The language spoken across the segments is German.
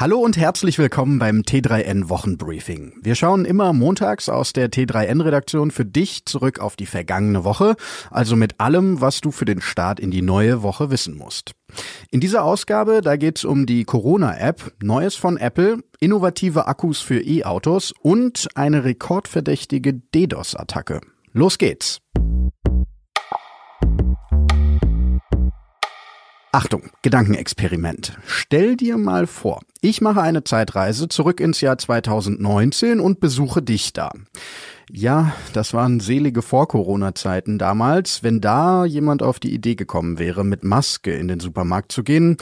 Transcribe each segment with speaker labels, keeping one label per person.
Speaker 1: Hallo und herzlich willkommen beim T3N Wochenbriefing. Wir schauen immer montags aus der T3N Redaktion für dich zurück auf die vergangene Woche, also mit allem, was du für den Start in die neue Woche wissen musst. In dieser Ausgabe, da geht's um die Corona-App, Neues von Apple, innovative Akkus für E-Autos und eine rekordverdächtige DDoS-Attacke. Los geht's! Achtung, Gedankenexperiment. Stell dir mal vor, ich mache eine Zeitreise zurück ins Jahr 2019 und besuche dich da. Ja, das waren selige Vor-Corona-Zeiten damals. Wenn da jemand auf die Idee gekommen wäre, mit Maske in den Supermarkt zu gehen,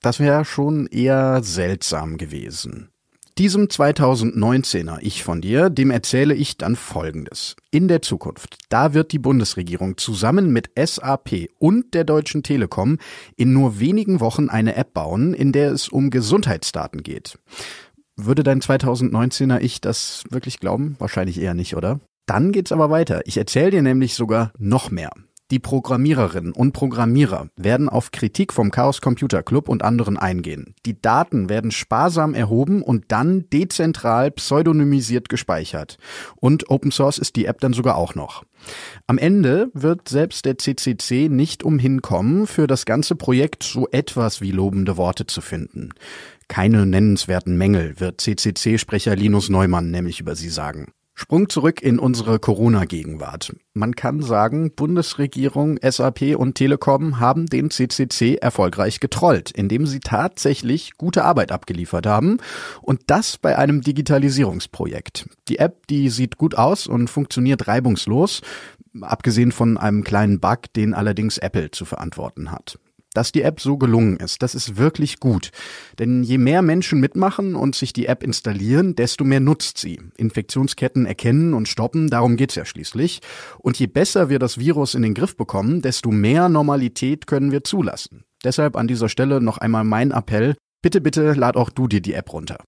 Speaker 1: das wäre schon eher seltsam gewesen. Diesem 2019er Ich von dir, dem erzähle ich dann Folgendes. In der Zukunft, da wird die Bundesregierung zusammen mit SAP und der Deutschen Telekom in nur wenigen Wochen eine App bauen, in der es um Gesundheitsdaten geht. Würde dein 2019er Ich das wirklich glauben? Wahrscheinlich eher nicht, oder? Dann geht's aber weiter. Ich erzähle dir nämlich sogar noch mehr. Die Programmiererinnen und Programmierer werden auf Kritik vom Chaos Computer Club und anderen eingehen. Die Daten werden sparsam erhoben und dann dezentral pseudonymisiert gespeichert. Und Open Source ist die App dann sogar auch noch. Am Ende wird selbst der CCC nicht umhin kommen, für das ganze Projekt so etwas wie lobende Worte zu finden. Keine nennenswerten Mängel wird CCC-Sprecher Linus Neumann nämlich über sie sagen. Sprung zurück in unsere Corona-Gegenwart. Man kann sagen, Bundesregierung, SAP und Telekom haben den CCC erfolgreich getrollt, indem sie tatsächlich gute Arbeit abgeliefert haben und das bei einem Digitalisierungsprojekt. Die App, die sieht gut aus und funktioniert reibungslos, abgesehen von einem kleinen Bug, den allerdings Apple zu verantworten hat. Dass die App so gelungen ist, das ist wirklich gut. Denn je mehr Menschen mitmachen und sich die App installieren, desto mehr nutzt sie. Infektionsketten erkennen und stoppen, darum geht's ja schließlich. Und je besser wir das Virus in den Griff bekommen, desto mehr Normalität können wir zulassen. Deshalb an dieser Stelle noch einmal mein Appell. Bitte, bitte lad auch du dir die App runter.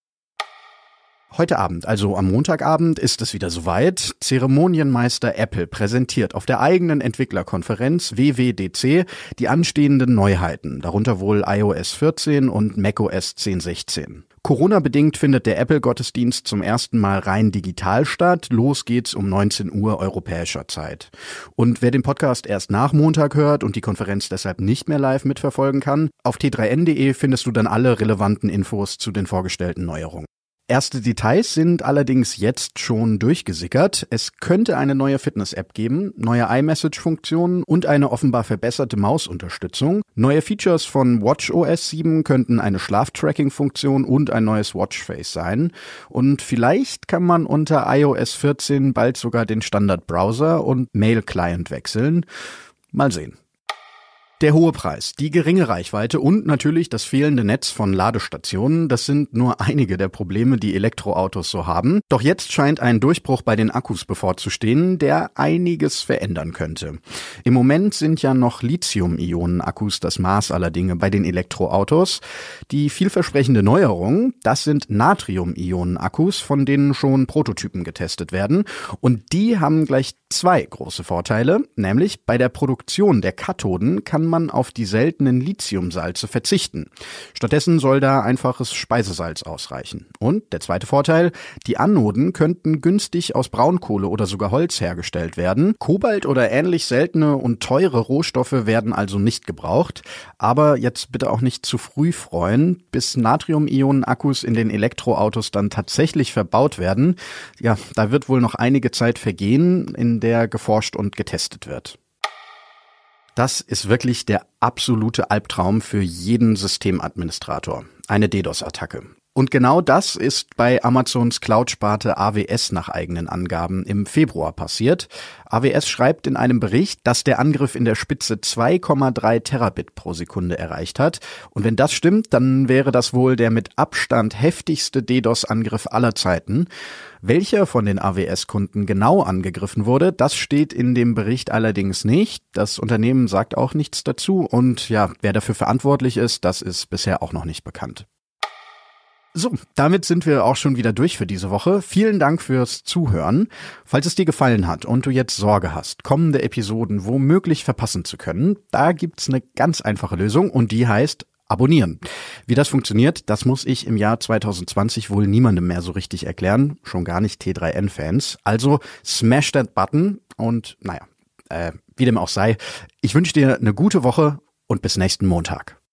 Speaker 1: Heute Abend, also am Montagabend, ist es wieder soweit. Zeremonienmeister Apple präsentiert auf der eigenen Entwicklerkonferenz WWDC die anstehenden Neuheiten, darunter wohl iOS 14 und macOS 10.16. Corona-bedingt findet der Apple-Gottesdienst zum ersten Mal rein digital statt. Los geht's um 19 Uhr europäischer Zeit. Und wer den Podcast erst nach Montag hört und die Konferenz deshalb nicht mehr live mitverfolgen kann, auf t3n.de findest du dann alle relevanten Infos zu den vorgestellten Neuerungen. Erste Details sind allerdings jetzt schon durchgesickert. Es könnte eine neue Fitness-App geben, neue iMessage-Funktionen und eine offenbar verbesserte Mausunterstützung. Neue Features von WatchOS 7 könnten eine Schlaftracking-Funktion und ein neues Watchface sein. Und vielleicht kann man unter iOS 14 bald sogar den Standard-Browser und Mail-Client wechseln. Mal sehen. Der hohe Preis, die geringe Reichweite und natürlich das fehlende Netz von Ladestationen, das sind nur einige der Probleme, die Elektroautos so haben. Doch jetzt scheint ein Durchbruch bei den Akkus bevorzustehen, der einiges verändern könnte. Im Moment sind ja noch Lithium-Ionen-Akkus das Maß aller Dinge bei den Elektroautos. Die vielversprechende Neuerung, das sind Natrium-Ionen-Akkus, von denen schon Prototypen getestet werden. Und die haben gleich zwei große Vorteile, nämlich bei der Produktion der Kathoden kann kann man auf die seltenen Lithiumsalze verzichten. Stattdessen soll da einfaches Speisesalz ausreichen. Und der zweite Vorteil, die Anoden könnten günstig aus Braunkohle oder sogar Holz hergestellt werden. Kobalt oder ähnlich seltene und teure Rohstoffe werden also nicht gebraucht. Aber jetzt bitte auch nicht zu früh freuen, bis Natrium-Ionen-Akkus in den Elektroautos dann tatsächlich verbaut werden. Ja, da wird wohl noch einige Zeit vergehen, in der geforscht und getestet wird. Das ist wirklich der absolute Albtraum für jeden Systemadministrator. Eine DDoS-Attacke. Und genau das ist bei Amazons Cloud-Sparte AWS nach eigenen Angaben im Februar passiert. AWS schreibt in einem Bericht, dass der Angriff in der Spitze 2,3 Terabit pro Sekunde erreicht hat. Und wenn das stimmt, dann wäre das wohl der mit Abstand heftigste DDoS-Angriff aller Zeiten. Welcher von den AWS-Kunden genau angegriffen wurde, das steht in dem Bericht allerdings nicht. Das Unternehmen sagt auch nichts dazu. Und ja, wer dafür verantwortlich ist, das ist bisher auch noch nicht bekannt. So, damit sind wir auch schon wieder durch für diese Woche. Vielen Dank fürs Zuhören. Falls es dir gefallen hat und du jetzt Sorge hast, kommende Episoden womöglich verpassen zu können, da gibt's eine ganz einfache Lösung und die heißt abonnieren. Wie das funktioniert, das muss ich im Jahr 2020 wohl niemandem mehr so richtig erklären, schon gar nicht T3N-Fans. Also smash that button und naja, äh, wie dem auch sei, ich wünsche dir eine gute Woche und bis nächsten Montag.